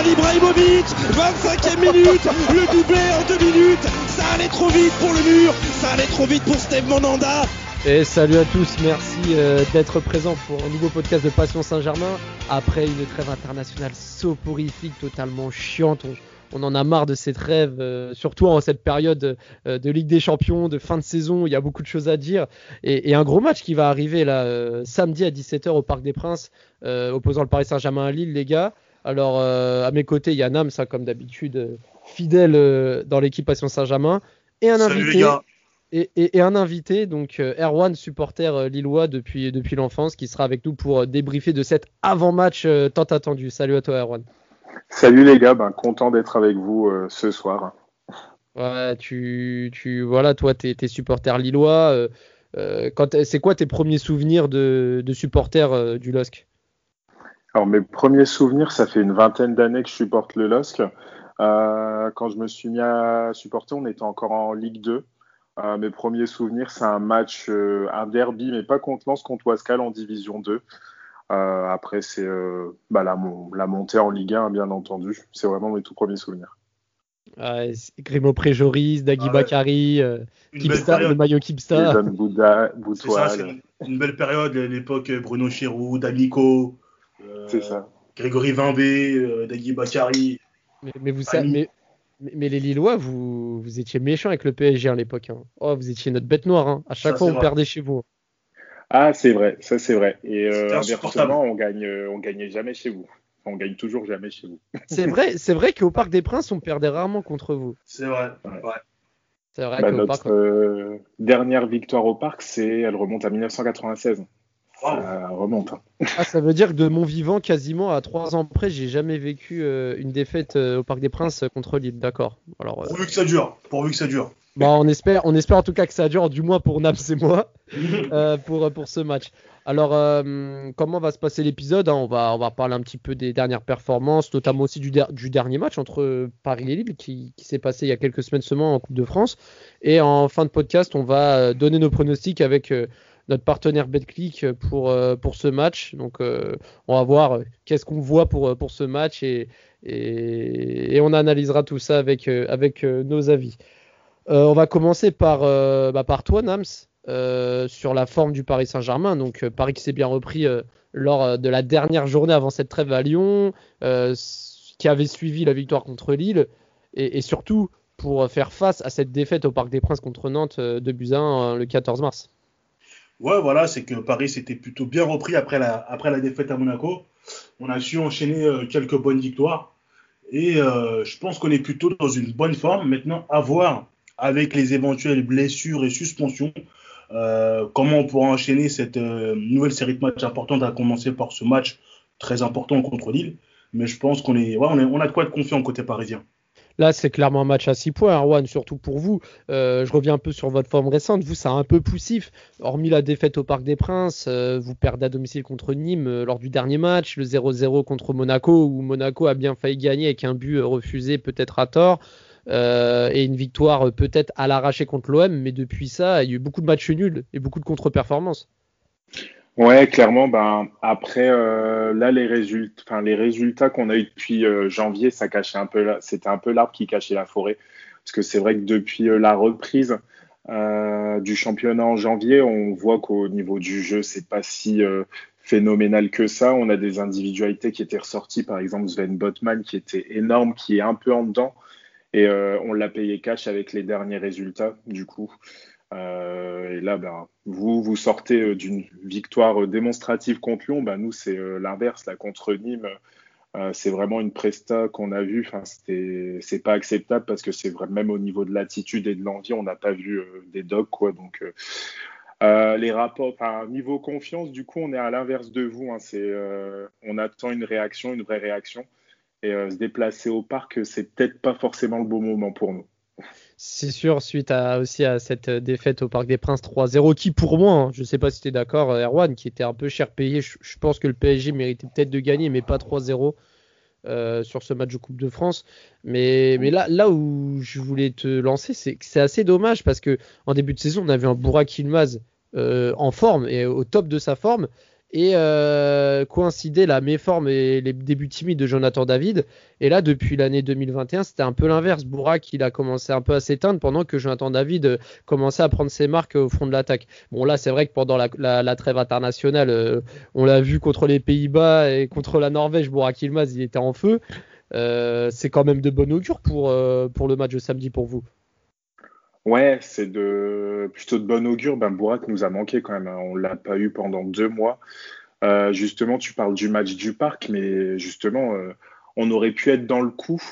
Zlatan Ibrahimovic 25e minute Le doublé en deux minutes Ça allait trop vite pour le mur Ça allait trop vite pour Steve Monanda et salut à tous, merci euh, d'être présents pour un nouveau podcast de Passion Saint-Germain. Après une trêve internationale soporifique, totalement chiante, on, en a marre de cette trêve, euh, surtout en cette période euh, de Ligue des Champions, de fin de saison, il y a beaucoup de choses à dire. Et, un gros match qui va arriver là samedi à 17h au Parc des Princes, opposant le Paris Saint-Germain à Lille, les gars. Alors à mes côtés, il y a Nam, ça comme d'habitude, fidèle dans l'équipe Passion Saint-Germain, et un invité et, un invité, donc euh, Erwan, supporter euh, lillois depuis, depuis l'enfance, qui sera avec nous pour euh, débriefer de cet avant-match tant attendu. Salut à toi, Erwan. Salut les gars, ben, content d'être avec vous ce soir. Ouais, tu, tu voilà, toi, tu es, supporter lillois. c'est quoi tes premiers souvenirs de, de supporter du LOSC Alors, mes premiers souvenirs, ça fait une vingtaine d'années que je supporte le LOSC. quand je me suis mis à supporter, on était encore en Ligue 2. Euh, mes premiers souvenirs, c'est un match, euh, un derby, mais pas contre Lens, contre Wascal en Division 2. Euh, après, c'est bah, la, montée en Ligue 1, bien entendu. C'est vraiment mes tout premiers souvenirs. Grimo Préjoris, Dagui ah Bakari, le maillot Kipsta. Bouda, C'est une, belle période, l'époque Bruno Chirou, D'Amico, Grégory Vimbé, Dagui Bakari. Mais, vous savez, mais, les Lillois, vous, vous étiez méchants avec le PSG à l'époque. Hein. Oh, vous étiez notre bête noire. Hein. À chaque fois, on perdait chez vous. Ah, c'est vrai, ça c'est vrai. Et euh, inversement, on gagne, euh, on gagnait jamais chez vous. on gagne toujours jamais chez vous. c'est vrai, c'est vrai qu'au Parc des Princes, on perdait rarement contre vous. C'est vrai. Ouais. C'est vrai bah, notre euh, dernière victoire au Parc, c'est, elle remonte à 1996. Ça remonte. Hein. Ah, ça veut dire que de mon vivant, quasiment à trois ans près, j'ai jamais vécu euh, une défaite euh, au Parc des Princes contre Lille. D'accord. Alors, euh, Pourvu que ça dure. Pourvu que ça dure. Bah, on espère, on espère en tout cas que ça dure, du moins pour Naps et moi, pour, pour ce match. Alors, comment va se passer l'épisode hein? On, va, on va parler un petit peu des dernières performances, notamment aussi du, du dernier match entre Paris et Lille qui, qui s'est passé il y a quelques semaines seulement en Coupe de France. Et en fin de podcast, on va donner nos pronostics avec notre partenaire BetClick pour, euh, pour ce match. Donc euh, on va voir euh, qu'est-ce qu'on voit pour, pour ce match et, et, on analysera tout ça avec, avec nos avis. on va commencer par, bah, par toi, Nams, sur la forme du Paris Saint-Germain. Donc Paris qui s'est bien repris lors de la dernière journée avant cette trêve à Lyon, qui avait suivi la victoire contre Lille, et, et, surtout pour faire face à cette défaite au Parc des Princes contre Nantes de Buzyn le 14 mars. Ouais, voilà, c'est que Paris s'était plutôt bien repris après la, défaite à Monaco. On a su enchaîner euh, quelques bonnes victoires. Et euh, je pense qu'on est plutôt dans une bonne forme. Maintenant, à voir avec les éventuelles blessures et suspensions, euh, comment on pourra enchaîner cette nouvelle série de matchs importante, à commencer par ce match très important contre Lille. Mais je pense qu'on est, ouais, on, est, on a de quoi être confiant côté parisien. Là, c'est clairement un match à 6 points, Arwan, surtout pour vous. Euh, je reviens un peu sur votre forme récente. Vous, c'est un peu poussif. Hormis la défaite au Parc des Princes, euh, vous perdez à domicile contre Nîmes euh, lors du dernier match, le 0-0 contre Monaco, où Monaco a bien failli gagner avec un but refusé, peut-être à tort. et une victoire peut-être à l'arraché contre l'OM, mais depuis ça, il y a eu beaucoup de matchs nuls et beaucoup de contre-performances. Ouais, clairement. Ben après, euh, là les résultats, enfin les résultats qu'on a eu depuis euh, janvier, ça cachait un peu, c'était un peu l'arbre qui cachait la forêt, parce que c'est vrai que depuis euh, la reprise du championnat en janvier, on voit qu'au niveau du jeu, c'est pas si phénoménal que ça. On a des individualités qui étaient ressorties, par exemple Sven Botman, qui était énorme, qui est un peu en dedans, et on l'a payé cash avec les derniers résultats, du coup. Euh, et là, ben, vous, vous sortez euh, d'une victoire euh, démonstrative contre Lyon. Ben, nous, c'est l'inverse. Là, contre Nîmes, c'est vraiment une presta qu'on a vue. Enfin, c'est pas acceptable parce que c'est même au niveau de l'attitude et de l'envie, on n'a pas vu des dogs. Quoi, donc, les rapports, enfin, niveau confiance, du coup, on est à l'inverse de vous. Hein, on attend une réaction, une vraie réaction. Et se déplacer au parc, c'est peut-être pas forcément le bon moment pour nous. C'est sûr, suite aussi à cette défaite au Parc des Princes 3-0, qui pour moi, hein, je ne sais pas si tu es d'accord, Erwan, qui était un peu cher payé. Je, pense que le PSG méritait peut-être de gagner, mais pas 3-0 euh, sur ce match de Coupe de France. Mais, mais là, là où je voulais te lancer, c'est que c'est assez dommage parce que en début de saison, on avait un Bourak Ilmaz euh, en forme et au top de sa forme et euh, coïncider la méforme et les débuts timides de Jonathan David. Et là, depuis l'année 2021, c'était un peu l'inverse. Bourak, il a commencé un peu à s'éteindre pendant que Jonathan David euh, commençait à prendre ses marques au front de l'attaque. Bon, là, c'est vrai que pendant la, trêve internationale, euh, on l'a vu contre les Pays-Bas et contre la Norvège, Bourak Ilmaz, il était en feu. c'est quand même de bon augure pour le match de samedi pour vous. Ouais, c'est de plutôt de bon augure. Ben, nous a manqué quand même. Hein. On l'a pas eu pendant deux mois. Euh, justement, tu parles du match du parc, mais justement, euh, on aurait pu être dans le coup,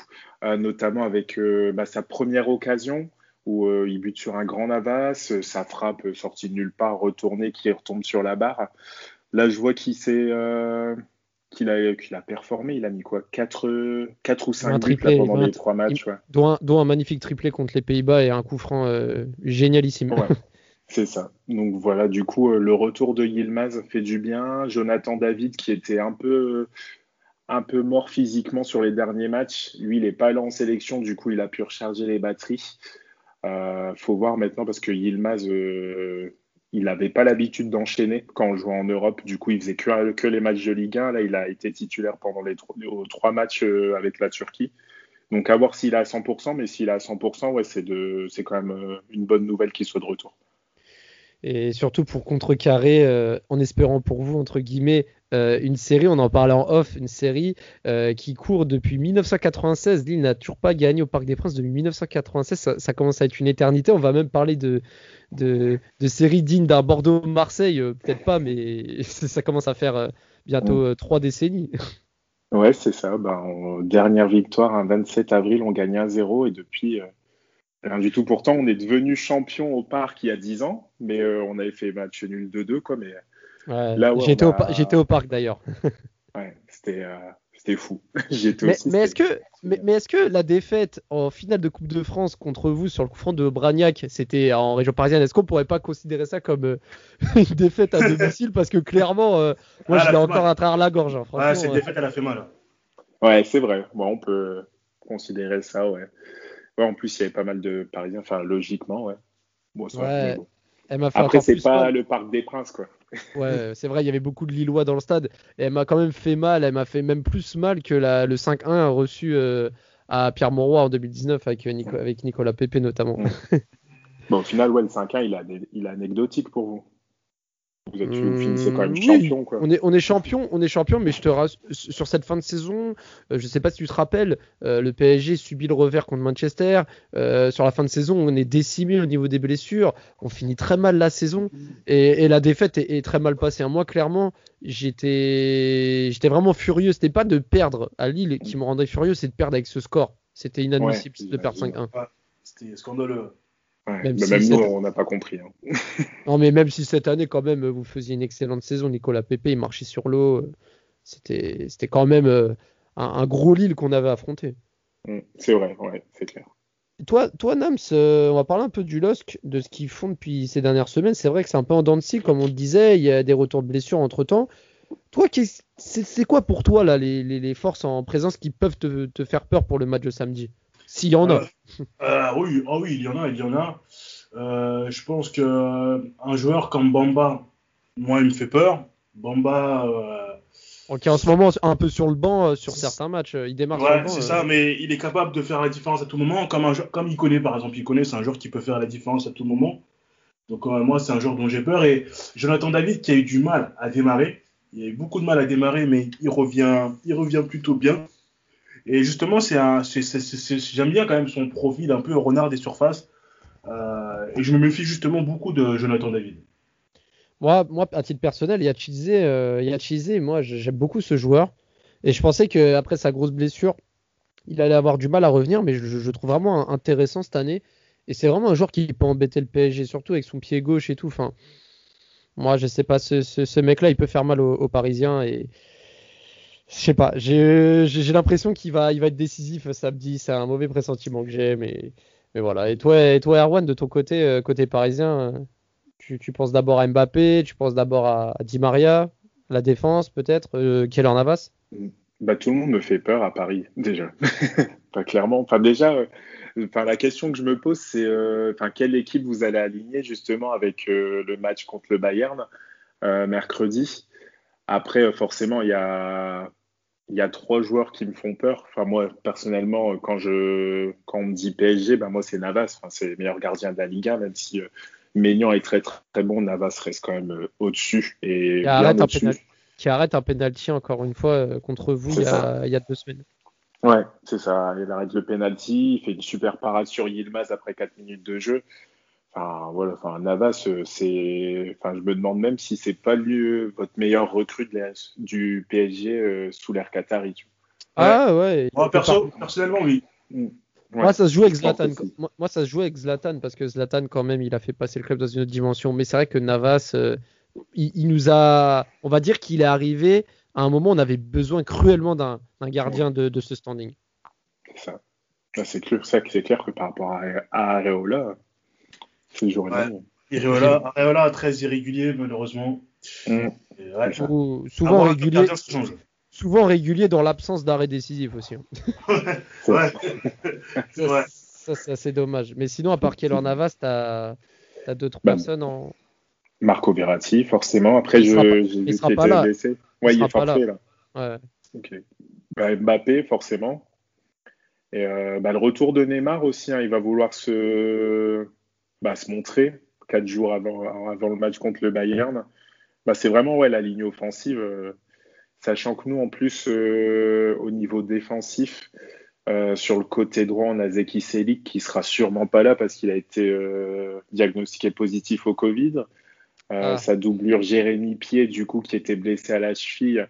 euh, notamment avec bah, sa première occasion où il bute sur un grand Navas, sa frappe sortie de nulle part, retournée, qui retombe sur la barre. Là, je vois qu'il s'est qu'il a, qu'il a performé. Il a mis quoi 4, 4 ou 5 buts pendant les 3 matchs. Ouais. Dont, un, magnifique triplé contre les Pays-Bas et un coup franc euh, génialissime. c'est ça. Donc voilà, du coup, euh, le retour de Yilmaz fait du bien. Jonathan David, qui était un peu, un peu mort physiquement sur les derniers matchs, lui, il n'est pas allé en sélection. Du coup, il a pu recharger les batteries. Euh, faut voir maintenant parce que Yilmaz, euh, il n'avait pas l'habitude d'enchaîner quand on jouait en Europe. Du coup, il faisait que, les matchs de Ligue 1. Là, il a été titulaire pendant les trois, matchs euh, avec la Turquie. Donc, à voir s'il est à 100%. Mais s'il est à 100%, ouais, c'est quand même euh, une bonne nouvelle qu'il soit de retour et surtout pour contrecarrer, euh, en espérant pour vous, entre guillemets, euh, une série, on en parlait en off, une série euh, qui court depuis 1996. Lille n'a toujours pas gagné au Parc des Princes depuis 1996. Ça, commence à être une éternité. On va même parler de, de, de série digne d'un Bordeaux-Marseille. Peut-être pas, mais ça commence à faire bientôt trois décennies. Ouais, c'est ça. Ben, dernière victoire, un 27 avril, on gagne 1-0 et depuis, Rien du tout. Pourtant, on est devenu champion au parc il y a 10 ans, mais euh, on avait fait match nul 2-2, quoi. Mais là, j'étais, au, parc d'ailleurs. ouais, c'était, euh, fou. J'étais mais, mais est-ce que, mais, est-ce que la défaite en finale de Coupe de France contre vous sur le coup franc de Bragnac, c'était en région parisienne, est-ce qu'on pourrait pas considérer ça comme euh, une défaite à domicile? Parce que clairement, moi, ah, je l'ai encore à travers la gorge. Hein, franchement, cette défaite, elle a fait mal. Hein. Ouais, c'est vrai. Bon, on peut considérer ça, ouais en plus, il y avait pas mal de Parisiens, enfin, logiquement, ouais. Elle m'a fait Après, c'est pas le Parc des Princes, quoi. ouais, c'est vrai, il y avait beaucoup de Lillois dans le stade. Et elle m'a quand même fait mal. Elle m'a fait même plus mal que la, le 5-1 reçu euh, à Pierre Mauroy en 2019 avec, euh, avec Nicolas Pépé notamment. bon, au final, ouais, le 5-1, il, a il est anecdotique pour vous. Vous, êtes, finissez quand même mmh, champion. Quoi. On, est, on est champion, on est champion, mais je te rassure, sur cette fin de saison, euh, je sais pas si tu te rappelles, euh, le PSG subit le revers contre Manchester. Euh, sur la fin de saison, on est décimé au niveau des blessures. On finit très mal la saison et, la défaite est, très mal passée. Moi, clairement, j'étais, j'étais vraiment furieux. C'était pas de perdre à Lille qui me rendait furieux, c'est de perdre avec ce score. C'était inadmissible de perdre 5-1. C'était scandaleux. Même, nous, on n'a pas compris. Hein. non, mais même si cette année, quand même, vous faisiez une excellente saison, Nicolas Pépé, il marchait sur l'eau. C'était, c'était quand même euh, un, gros Lille qu'on avait affronté. Mm, c'est vrai, ouais, c'est clair. Toi, toi Nams, euh, on va parler un peu du LOSC, de ce qu'ils font depuis ces dernières semaines. C'est vrai que c'est un peu en dents de scie, comme on le disait. Il y a des retours de blessures entre temps. Toi, c'est quoi pour toi là, les, les, forces en présence qui peuvent te, te, faire peur pour le match de samedi? S'il y en a. Euh, oui, oh oui, il y en a, il y en a. Euh, je pense que un joueur comme Bamba, moi, il me fait peur. Bamba. Euh, ok, en ce moment, un peu sur le banc sur certains matchs. Il démarre ouais, c'est ça, mais il est capable de faire la différence à tout moment. Comme, un, comme il connaît, par exemple, il connaît, c'est un joueur qui peut faire la différence à tout moment. Donc, moi, c'est un joueur dont j'ai peur. Et Jonathan David, qui a eu du mal à démarrer. Il a eu beaucoup de mal à démarrer, mais il revient, il revient plutôt bien. Et justement, c'est j'aime bien quand même son profil un peu renard des surfaces. Euh, et je me méfie justement beaucoup de Jonathan David. Moi, moi à titre personnel, il y a Chizé, euh, moi j'aime beaucoup ce joueur. Et je pensais qu'après sa grosse blessure, il allait avoir du mal à revenir, mais je, je trouve vraiment intéressant cette année. Et c'est vraiment un joueur qui peut embêter le PSG, surtout avec son pied gauche et tout. Enfin, moi, je sais pas, ce, mec-là, il peut faire mal aux, Parisiens. Et je sais pas, j'ai l'impression qu'il va, il va être décisif samedi. C'est un mauvais pressentiment que j'ai, mais mais voilà. Et toi, et toi, Erwan, de ton côté, euh, côté parisien, euh, tu, tu penses d'abord à Mbappé, tu penses d'abord à, Di Maria, la défense peut-être, euh, Keller Navas? Bah, tout le monde me fait peur à Paris, déjà. enfin, clairement. Enfin, déjà, euh, enfin, la question que je me pose, c'est quelle équipe vous allez aligner justement avec le match contre le Bayern mercredi? Après, forcément, il y a, il y a trois joueurs qui me font peur. Enfin, moi, personnellement, quand, je, quand on me dit PSG, bah, moi, c'est Navas. Enfin, c'est le meilleur gardien de la Liga, même si euh, Maignan est très, très, très bon. Navas reste quand même euh, au-dessus. Et qui arrête, un au-dessus. pénal- qui arrête un penalty encore une fois euh, contre vous C'est il y, ça. a, il y a deux semaines. Ouais, c'est ça. Il arrête le penalty, il fait une super parade sur Yilmaz après 4 minutes de jeu. Enfin, voilà, enfin, Navas, euh, c'est, enfin, je me demande même si c'est pas lui, euh, votre meilleur recrue de la- du PSG euh, sous l'ère Qatari. tu Ah ouais. Moi, perso, personnellement, oui. Ouais. Moi, ça se joue avec Zlatan. Moi, moi, ça se joue avec Zlatan parce que Zlatan, quand même, il a fait passer le club dans une autre dimension. Mais c'est vrai que Navas, euh, il, il nous a. On va dire qu'il est arrivé à un moment où on avait besoin cruellement d'un d'un gardien de, de ce standing. C'est ça. C'est clair, ça, clair que par rapport à Areola, c'est jour et Ouais. nuit. Areola, Areola, très irrégulier, malheureusement. Mm. Et ouais, ça. Sou- souvent, régulier, souvent régulier dans l'absence d'arrêt décisif aussi. hein. C'est- Ouais. C'est vrai. Ça, c'est assez dommage. Mais sinon, à part Keller Navas, t'as as d'autres Bah, personnes en. Marco Verratti, forcément. Après, Il je, sera pas- j'ai il vu sera qu'il pas était là. blessé. Ouais, Il il, est sera pas forfait, là. Ouais. Ok. Bah, Mbappé, forcément. Et euh, bah, le retour de Neymar aussi, hein, il va vouloir se, bah, se montrer quatre jours avant, avant le match contre le Bayern. Bah, c'est vraiment ouais, la ligne offensive, euh, sachant que nous, en plus, euh, au niveau défensif, euh, sur le côté droit, on a Zeki Selik qui sera sûrement pas là parce qu'il a été diagnostiqué positif au Covid. Ah. Sa doublure Jérémy Pied, du coup, qui était blessé à la cheville,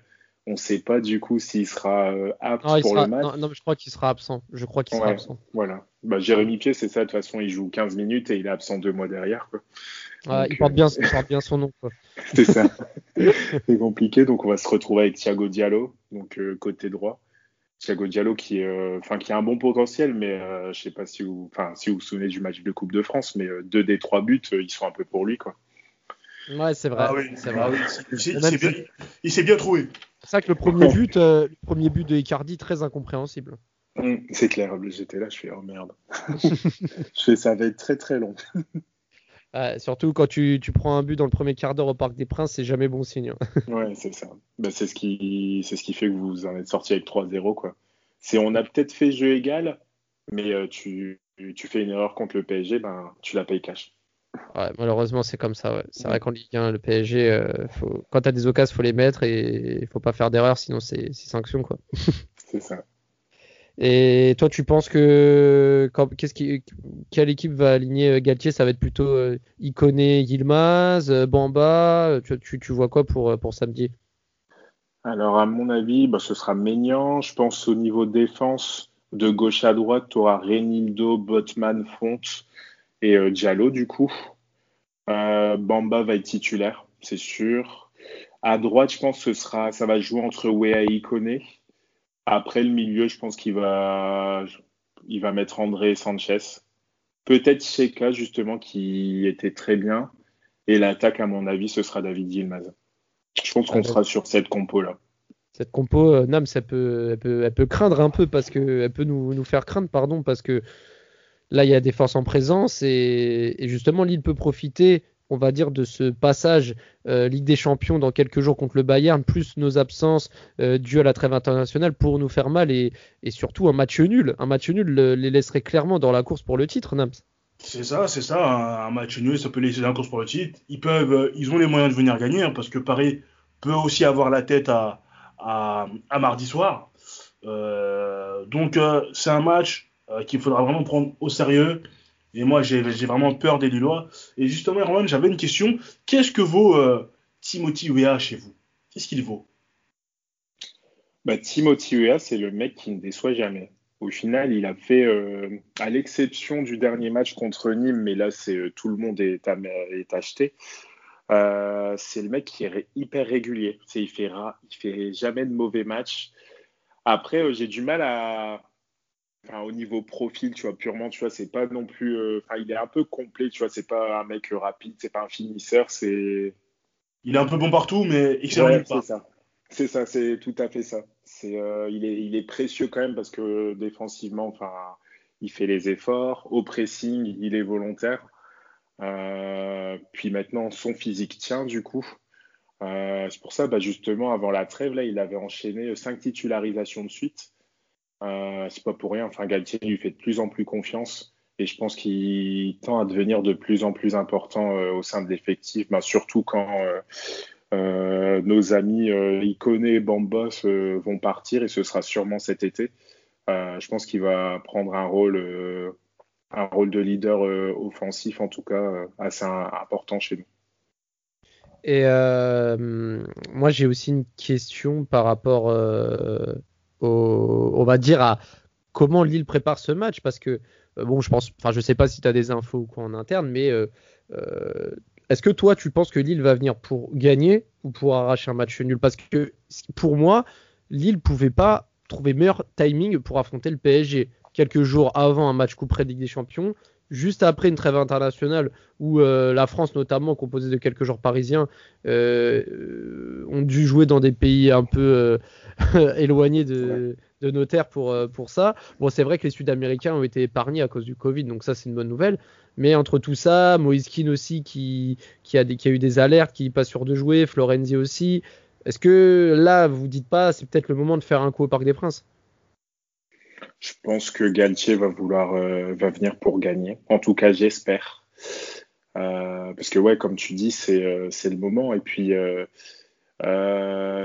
on ne sait pas du coup s'il sera euh, apte Non, pour sera- le match. non, non, mais je crois qu'il sera absent. Je crois qu'il sera absent. Voilà. Bah, Jérémy Pied, c'est ça. De toute façon, il joue 15 minutes et il est absent deux mois derrière. Quoi. Ouais, Donc, il, porte euh, bien, il porte bien son nom. Quoi. C'est ça. c'est compliqué. Donc, on va se retrouver avec Thiago Diallo, donc euh, côté droit. Thiago Diallo qui, euh, enfin, qui a un bon potentiel, mais euh, je sais pas si vous, enfin, si vous vous souvenez du match de Coupe de France, mais euh, deux des trois buts, euh, ils sont un peu pour lui. Quoi. Ouais, c'est vrai. Ah oui, c'est ah vrai. oui, il s'est- s'est bien, il s'est bien trouvé. C'est ça que le premier but, euh, le premier but de Icardi, très incompréhensible. Hum, c'est clair. J'étais là, je fais oh merde. je fais ça va être très très long. Surtout quand tu, tu prends un but dans le premier quart d'heure au Parc des Princes, c'est jamais bon signe. Ouais, c'est ça. Bah, c'est ce qui, c'est ce qui fait que vous en êtes sorti avec 3-0, quoi. C'est, on a peut-être fait jeu égal, mais euh, tu, tu fais une erreur contre le PSG, ben, tu la payes cash. Ouais, malheureusement, c'est comme ça. Ouais. C'est vrai qu'en Ligue 1, le PSG, euh, faut... quand tu as des occasions, faut les mettre et il faut pas faire d'erreur, sinon c'est sanction. Quoi. C'est ça. Et toi, tu penses que quand- qu'est-ce qui, quelle équipe va aligner euh, Galtier? Ça va être plutôt euh, Iconé, Yilmaz, euh, Bamba tu, tu, tu vois quoi pour, pour samedi? Alors, à mon avis, bah, ce sera Maignan. Je pense au niveau défense, de gauche à droite, tu auras Renildo, Botman, Fonte et euh, Diallo, du coup. Euh, Bamba va être titulaire, c'est sûr. À droite, je pense que ce sera, ça va jouer entre Wea et Iconé. Après le milieu, je pense qu'il va, il va mettre André Sanchez. Peut-être Sheka, justement, qui était très bien. Et l'attaque, à mon avis, ce sera David Yilmaz. Je pense qu'on Ah, sera sur cette compo-là. Cette compo, euh, Nams, elle peut, elle, peut, elle peut craindre un peu parce que elle peut nous, nous faire craindre, pardon, parce que là, il y a des forces en présence et, justement, Lille peut profiter, on va dire, de ce passage euh, Ligue des Champions dans quelques jours contre le Bayern, plus nos absences euh, dues à la trêve internationale pour nous faire mal et, surtout un match nul. Un match nul le- les laisserait clairement dans la course pour le titre, Nams. C'est ça, c'est ça. Un, match nul, ça peut laisser la course pour le titre. Ils peuvent, euh, ils ont les moyens de venir gagner hein, parce que Paris peut aussi avoir la tête à, à, mardi soir. Euh, donc c'est un match euh, qu'il faudra vraiment prendre au sérieux. Et moi, j'ai vraiment peur des Lillois. Et justement, Erwan, j'avais une question. Qu'est-ce que vaut euh, Timothy Weah chez vous? Qu'est-ce qu'il vaut? Bah, Timothy Weah, c'est le mec qui ne déçoit jamais. Au final, il a fait, euh, à l'exception du dernier match contre Nîmes, mais là, c'est tout le monde est, est acheté. c'est le mec qui est hyper régulier. C'est, il fait fait jamais de mauvais matchs. Après, j'ai du mal à, enfin, au niveau profil, tu vois, purement, tu vois, c'est pas non plus. euh, Enfin, il est un peu complet, tu vois, c'est pas un mec rapide, c'est pas un finisseur, c'est. Il est un peu bon partout, mais excellent Ouais, c'est ça. C'est ça, c'est tout à fait ça. C'est, euh, il, est, il est précieux quand même parce que défensivement, enfin, il fait les efforts. Au pressing, il est volontaire. Euh, puis maintenant, son physique tient du coup. C'est pour ça, bah, justement, avant la trêve, là, il avait enchaîné cinq titularisations de suite. Euh, c'est pas pour rien. Enfin, Galtier lui fait de plus en plus confiance et je pense qu'il tend à devenir de plus en plus important euh, au sein de l'effectif, bah, surtout quand euh, nos amis Icone et Bambos vont partir et ce sera sûrement cet été. Je pense qu'il va prendre un rôle, un rôle de leader offensif, en tout cas, assez important chez nous. Et moi, j'ai aussi une question par rapport, on va dire, à comment Lille prépare ce match. Parce que, euh, bon, je pense, enfin, je sais pas si tu as des infos ou quoi en interne, mais euh, euh, est-ce que toi, tu penses que Lille va venir pour gagner ou pour arracher un match nul? Parce que pour moi, Lille pouvait pas trouver meilleur timing pour affronter le PSG. Quelques jours avant un match coup près de Ligue des Champions, juste après une trêve internationale où euh, la France, notamment composée de quelques joueurs parisiens, euh, euh, ont dû jouer dans des pays un peu euh, éloignés de, de nos terres pour, pour ça. Bon, c'est vrai que les Sud-Américains ont été épargnés à cause du Covid, donc ça, c'est une bonne nouvelle. Mais entre tout ça, Moïse Keane aussi qui, qui, a des, qui a eu des alertes, qui n'est pas sûr de jouer, Florenzi aussi. Est-ce que là, vous dites pas, c'est peut-être le moment de faire un coup au Parc des Princes? Je pense que Galtier va vouloir, euh, va venir pour gagner. En tout cas, j'espère. Euh, parce que ouais, comme tu dis, c'est euh, le moment. Et puis,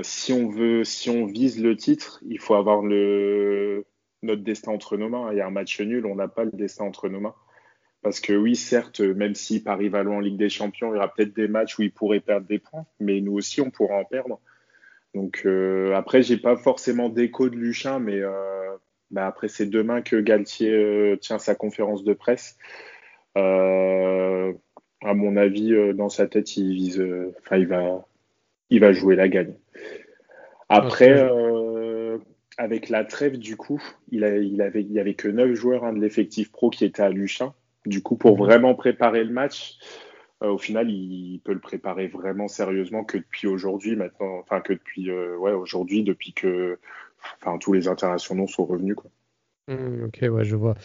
si on veut, si on vise le titre, il faut avoir le notre destin entre nos mains. Il y a un match nul, on n'a pas le destin entre nos mains. Parce que oui, certes, même si Paris va loin en Ligue des Champions, il y aura peut-être des matchs où ils pourraient perdre des points, mais nous aussi, on pourra en perdre. Donc après, j'ai pas forcément d'écho de Luchin, mais bah, après, c'est demain que Galtier euh, tient sa conférence de presse. Euh, à mon avis, euh, dans sa tête, il vise, enfin, il va, il va jouer la gagne. Après, avec la trêve, du coup, il, a, il avait, il y avait que 9 joueurs hein, de l'effectif pro qui étaient à Luchin. Du coup, pour vraiment préparer le match, euh, au final, il peut le préparer vraiment sérieusement que depuis aujourd'hui, maintenant, enfin que depuis, euh, ouais, aujourd'hui, depuis que, enfin, tous les internationaux sont revenus, quoi. Mmh, ok, ouais, je vois.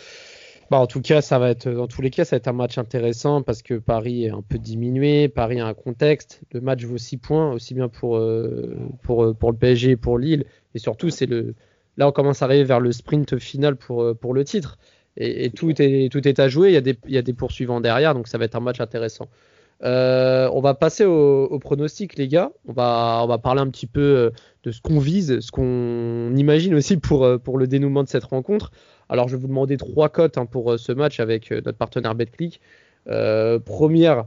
Bah, en tout cas, ça va être, dans tous les cas, ça va être un match intéressant parce que Paris est un peu diminué. Paris a un contexte. Le match vaut 6 points, aussi bien pour, euh, pour, euh, pour le PSG et pour Lille. Et surtout, c'est le, là, on commence à arriver vers le sprint final pour, euh, pour le titre. Et, et tout, est, tout est à jouer. Il y, a des, il y a des poursuivants derrière, donc ça va être un match intéressant. Euh, on va passer au, au pronostic, les gars. On va, parler un petit peu euh, de ce qu'on vise, ce qu'on imagine aussi pour, euh, pour le dénouement de cette rencontre. Alors, je vais vous demander trois cotes hein, pour ce match avec notre partenaire BetClick. Première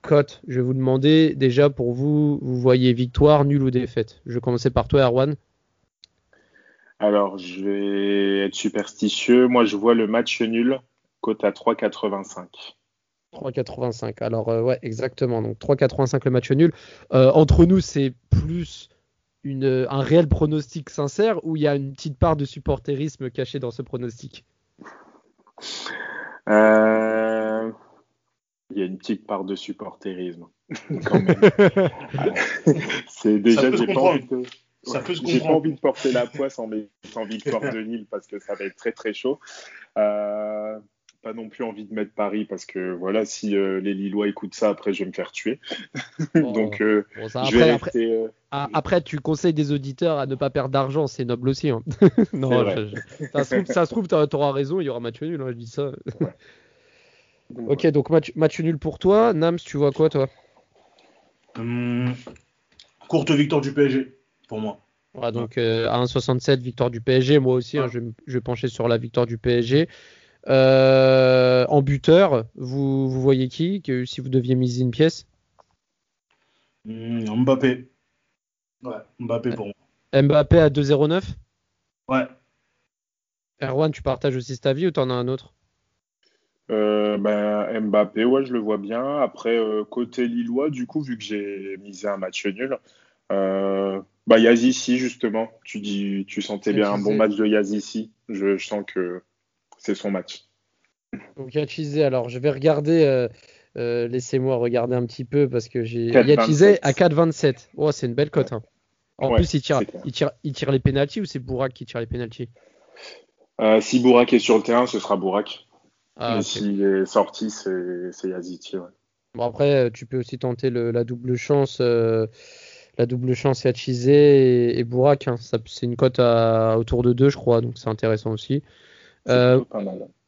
cote, je vais vous demander déjà pour vous, vous voyez victoire, nul ou défaite? Je vais commencer par toi, Erwan. Alors, je vais être superstitieux. Moi, je vois le match nul, cote à 3,85. 3,85. Alors, euh, ouais, exactement. Donc, 3,85 le match nul. Euh, entre nous, c'est plus une, un réel pronostic sincère ou il y a une petite part de supporterisme cachée dans ce pronostic? Euh, Il y a une petite part de supporterisme, quand même. C'est déjà, j'ai pas envie de, Ça ouais, peut se j'ai pas envie de porter la poisse en mettant victoire de Nîmes parce que ça va être très très chaud. Euh, pas non plus envie de mettre Paris parce que voilà, si euh, les Lillois écoutent ça, après je vais me faire tuer. Donc euh, Bon, ça, je vais après, après, rester. euh, après, tu conseilles des auditeurs à ne pas perdre d'argent, c'est noble aussi. hein. non, je- je- ça se trouve, ça se trouve, t'auras t'auras raison, il y aura match nul, hein, je dis ça. donc, ok, donc match, match nul pour toi. Nams, tu vois quoi, toi? Hum, courte victoire du PSG, pour moi. Voilà, donc euh, à 1,67, victoire du PSG. Moi aussi, hein, je, je vais pencher sur la victoire du PSG. Euh, en buteur, vous, vous voyez qui? Que, Si vous deviez miser une pièce? Hum, Mbappé. Ouais, Mbappé pour moi. Mbappé à 2,09 Ouais. Erwan, tu partages aussi cet avis ou t'en as un autre? Euh, ben, Mbappé, ouais, je le vois bien. Après, euh, côté Lillois, du coup, vu que j'ai misé un match nul, euh, bah, Yazici, justement, tu dis, tu sentais bien un bon match de Yazici. Je, je sens que c'est son match. Donc Yachizé, alors je vais regarder, euh, euh, laissez-moi regarder un petit peu parce que j'ai Yachizé à 4,27. Oh, c'est une belle cote. Hein. En plus, il tire, il, tire, il tire les pénalties ou c'est Bourak qui tire les pénalties? Euh, Si Bourak est sur le terrain, ce sera Bourak. Ah, Et s'il est sorti, c'est Yaziti. Ouais. Bon, après, tu peux aussi tenter le, la double chance. la double chance Yachizé et, et Bourak. Hein. C'est une cote autour de 2, je crois, donc c'est intéressant aussi. Euh,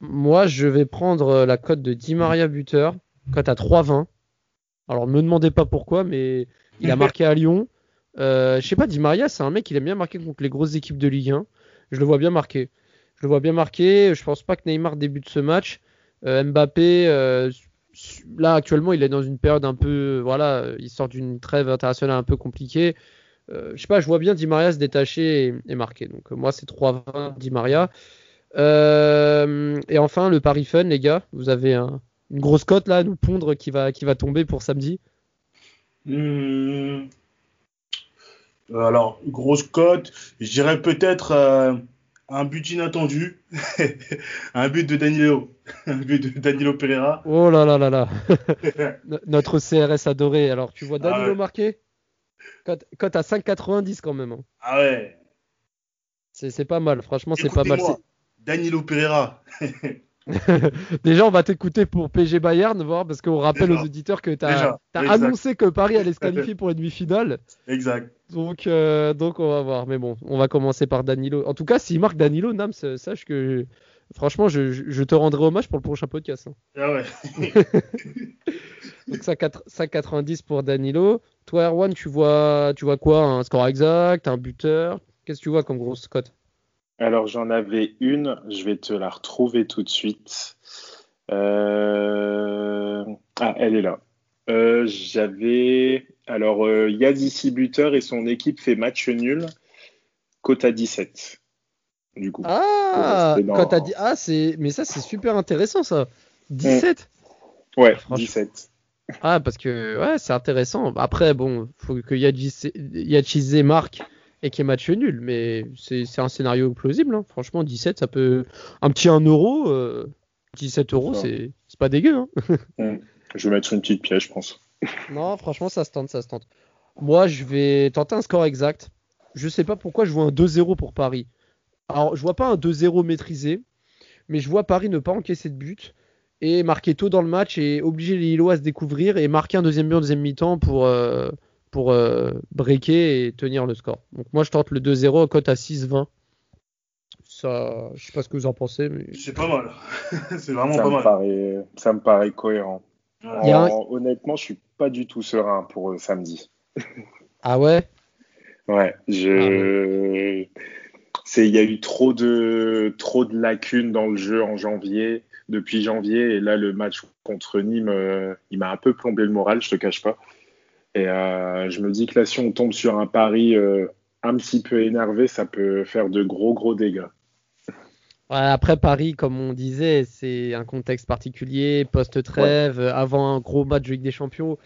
moi, je vais prendre euh, la cote de Di Maria buteur, cote à 3,20. Alors, ne me demandez pas pourquoi, mais il a marqué à Lyon. Euh, je sais pas, Di Maria, c'est un mec qui aime bien marquer contre les grosses équipes de Ligue 1. Je le vois bien marquer. Je le vois bien marquer. Je pense pas que Neymar débute ce match. Euh, Mbappé, là actuellement, il est dans une période un peu, voilà, il sort d'une trêve internationale un peu compliquée. je sais pas, je vois bien Di Maria se détacher et, et marquer. Donc moi, c'est 3-20 Di Maria. Euh, et enfin, le Paris Fun, les gars, vous avez une grosse cote là à nous pondre qui va, qui va tomber pour samedi hmm. Alors, grosse cote, je dirais peut-être euh, un but inattendu, un but de Danilo, un but de Danilo Pereira. Oh là là là là, notre CRS adoré. Alors, tu vois Danilo ah marqué cote, à 5,90 quand même. Hein. Ah ouais. C'est pas mal, franchement, c'est pas mal. Danilo Pereira. Déjà, on va t'écouter pour PG Bayern, voir, parce qu'on rappelle aux auditeurs que tu as, annoncé que Paris allait se qualifier pour une demi-finale. Exact. Donc, euh, donc, on va voir. Mais bon, on va commencer par Danilo. En tout cas, s'il marque Danilo, Nams, sache que franchement, je, te rendrai hommage pour le prochain podcast. Hein. Ah ouais. donc, 5,90 pour Danilo. Toi, Erwan, tu vois, tu vois quoi Un score exact Un buteur? Qu'est-ce que tu vois comme grosse cote? Alors j'en avais une, je vais te la retrouver tout de suite. Euh, ah, elle est là. Euh, j'avais. Alors, euh, buteur et son équipe fait match nul. Cote à 17. Du coup. Ah, à ah c'est... mais ça, c'est super intéressant ça. 17 mm. Ouais, 17. Ah, parce que ouais, c'est intéressant. Après, bon, faut que Yachizé marque et qui est match nul. Mais c'est un scénario plausible. Hein. Franchement, 17, ça peut. Un petit 1 euro, 17 euh, euros, c'est pas dégueu. Hein. Mm. Je vais mettre une petite pièce, je pense. non, franchement, ça se tente, ça se tente. Moi, je vais tenter un score exact. Je sais pas pourquoi je vois un 2-0 pour Paris. Alors, je vois pas un 2-0 maîtrisé, mais je vois Paris ne pas encaisser de but et marquer tôt dans le match et obliger les Lillois à se découvrir et marquer un deuxième but en deuxième mi-temps pour, euh, pour euh, breaker et tenir le score. Donc moi je tente le 2-0 cote à 6-20. Ça, je sais pas ce que vous en pensez, mais c'est pas mal. c'est vraiment ça pas me mal. Paraît, ça me paraît cohérent. Honnêtement, je suis pas du tout serein pour euh, samedi. ah ouais? Ouais, je. Ah c'est, il y a eu trop de trop de lacunes dans le jeu en janvier, depuis janvier, et là le match contre Nîmes, euh, il m'a un peu plombé le moral, je te cache pas. Et euh, je me dis que là, si on tombe sur un pari euh, un petit peu énervé, ça peut faire de gros, gros dégâts. après Paris, comme on disait, c'est un contexte particulier, post-trêve, avant un gros match de Ligue des Champions.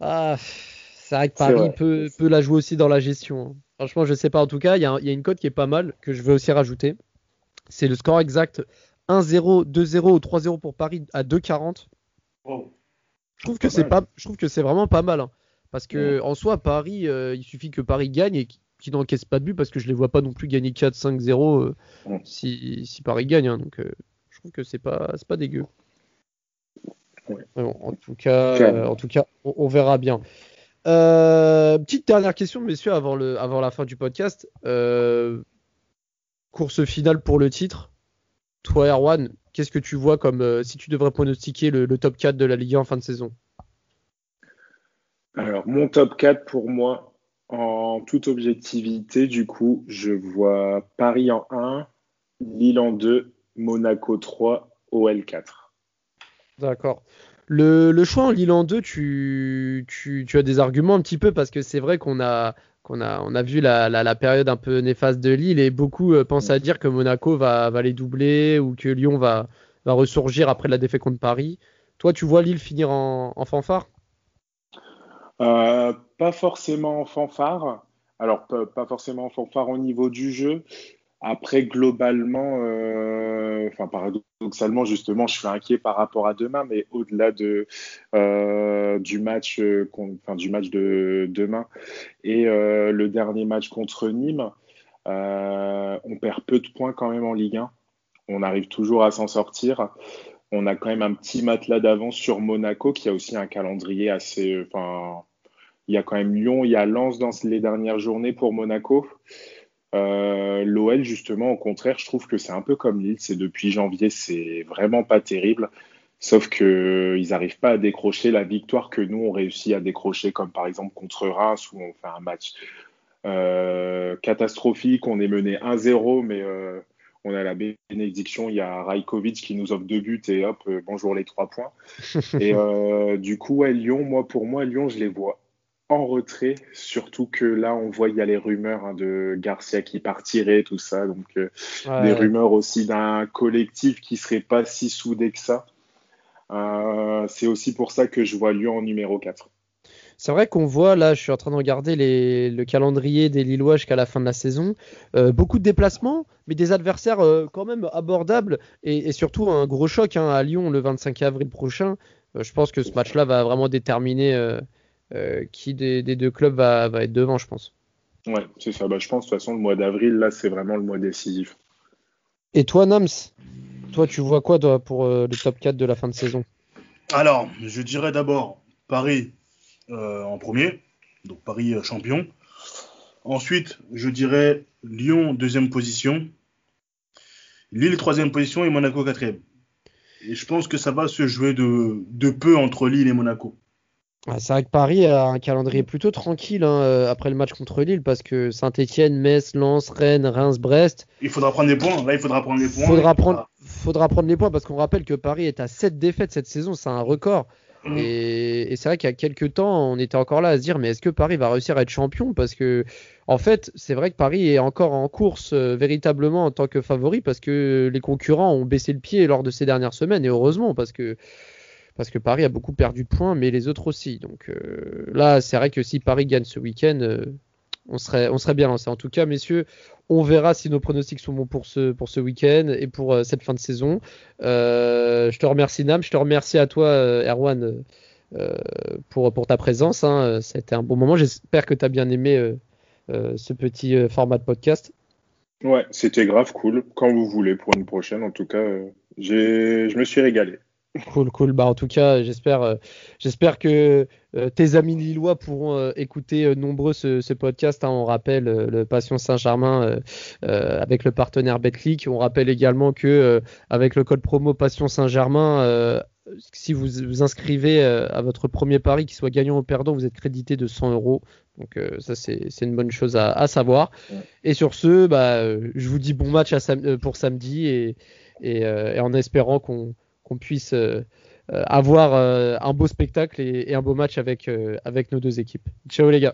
Ah, c'est vrai que Paris peut, peut, la jouer aussi dans la gestion. Hein. Franchement, je sais pas. En tout cas, il y, a une cote qui est pas mal que je vais aussi rajouter. C'est le score exact 1-0, 2-0 ou 3-0 pour Paris à 2,40. Je trouve que c'est pas, je trouve que c'est vraiment pas mal. Hein. Parce que en soi, Paris, euh, il suffit que Paris gagne et qu'il n'encaisse pas de but parce que je les vois pas non plus gagner 4-5-0 euh, si, si, Paris gagne. Hein. donc euh, je trouve que c'est pas, pas dégueu. en tout cas, en tout cas, on, verra bien. petite dernière question, messieurs, avant, le, avant la fin du podcast. course finale pour le titre. Toi, Erwan, qu'est-ce que tu vois comme euh, si tu devrais pronostiquer le, top 4 de la Ligue 1 en fin de saison? Alors, mon top 4 pour moi, en toute objectivité, du coup, je vois Paris en 1, Lille en 2, Monaco 3, OL 4. D'accord. Le, choix en Lille en 2, tu, tu, as des arguments un petit peu parce que c'est vrai qu'on a, qu'on a, on a vu la, période un peu néfaste de Lille et beaucoup euh, pensent à dire que Monaco va, va les doubler ou que Lyon va, va ressurgir après la défaite contre Paris. Toi, tu vois Lille finir en, fanfare? Euh, Pas forcément en fanfare. Alors, pas, forcément en fanfare au niveau du jeu. Après, globalement, euh, enfin paradoxalement, justement, je suis inquiet par rapport à demain, mais au-delà de euh, du match, euh, enfin du match de demain et le dernier match contre Nîmes, on perd peu de points quand même en Ligue 1. On arrive toujours à s'en sortir. On a quand même un petit matelas d'avance sur Monaco, qui a aussi un calendrier assez. Enfin, il y a quand même Lyon, il y a Lens dans les dernières journées pour Monaco. Euh, L'OL, justement, au contraire, je trouve que c'est un peu comme Lille. C'est depuis janvier, c'est vraiment pas terrible. Sauf qu'ils n'arrivent pas à décrocher la victoire que nous, on réussit à décrocher, comme par exemple contre Reims, où on fait un match euh, catastrophique. On est mené 1-0, mais euh, on a la bénédiction. Il y a Rajkovic qui nous offre deux buts et hop, bonjour les trois points. et du coup, à Lyon, moi, pour moi, Lyon, je les vois en retrait, surtout que là, on voit, il y a les rumeurs hein, de Garcia qui partirait, tout ça. Donc, euh, des rumeurs aussi d'un collectif qui serait pas si soudé que ça. Euh, c'est aussi pour ça que je vois Lyon en numéro 4. C'est vrai qu'on voit, là, je suis en train de regarder le calendrier des Lillois jusqu'à la fin de la saison. Euh, beaucoup de déplacements, mais des adversaires quand même abordables et, surtout un gros choc hein, à Lyon le 25 avril prochain. je pense que ce match-là va vraiment déterminer qui des, deux clubs va, être devant, je pense. Ouais, c'est ça. Bah, je pense de toute façon, le mois d'avril, là, c'est vraiment le mois décisif. Et toi, Nams Toi, tu vois quoi pour euh, le top 4 de la fin de saison? Alors, je dirais d'abord Paris euh, en premier, donc Paris champion. Ensuite, je dirais Lyon deuxième position, Lille troisième position et Monaco quatrième. Et je pense que ça va se jouer de, de peu entre Lille et Monaco. C'est vrai que Paris a un calendrier plutôt tranquille hein, euh, après le match contre Lille parce que Saint-Etienne, Metz, Lens, Rennes, Reims, Brest. Il faudra prendre des points. Là, il faudra prendre les points. Faudra prendre, faudra prendre les points parce qu'on rappelle que Paris est à 7 défaites cette saison. C'est un record. Mmh. Et, c'est vrai qu'il y a quelques temps, on était encore là à se dire mais est-ce que Paris va réussir à être champion? Parce que, en fait, c'est vrai que Paris est encore en course euh, véritablement en tant que favori parce que les concurrents ont baissé le pied lors de ces dernières semaines et heureusement parce que parce que Paris a beaucoup perdu de points, mais les autres aussi. Donc euh, là, c'est vrai que si Paris gagne ce week-end, euh, on, serait, on serait bien lancé. En tout cas, messieurs, on verra si nos pronostics sont bons pour ce, pour ce week-end et pour euh, cette fin de saison. je te remercie, Nam. Je te remercie à toi, Erwan, pour, pour ta présence. Hein. Été un bon moment. J'espère que tu as bien aimé ce petit format de podcast. Ouais, c'était grave cool. Quand vous voulez pour une prochaine, en tout cas, je me suis régalé. Cool, cool. Bah, en tout cas, j'espère, euh, j'espère que euh, tes amis lillois pourront euh, écouter nombreux ce, podcast. Hein. On rappelle le Passion Saint-Germain avec le partenaire Betclic. On rappelle également que avec le code promo Passion Saint-Germain, si vous vous inscrivez à votre premier pari, qu'il soit gagnant ou perdant, vous êtes crédité de 100 euros. Donc ça, c'est, une bonne chose à, savoir. Et sur ce, bah, je vous dis bon match pour samedi et, et en espérant qu'on qu'on puisse euh, euh, avoir euh, un beau spectacle et, un beau match avec, avec nos deux équipes. Ciao les gars.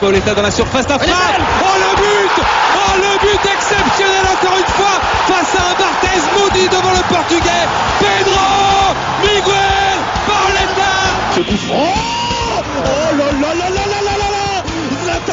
Pauletta dans la surface d'affaire. Oh le but Oh le but exceptionnel encore une fois face à un Barthez maudit devant le portugais. Pedro Miguel Pauletta. Ce coup Oh, oh là là là là là là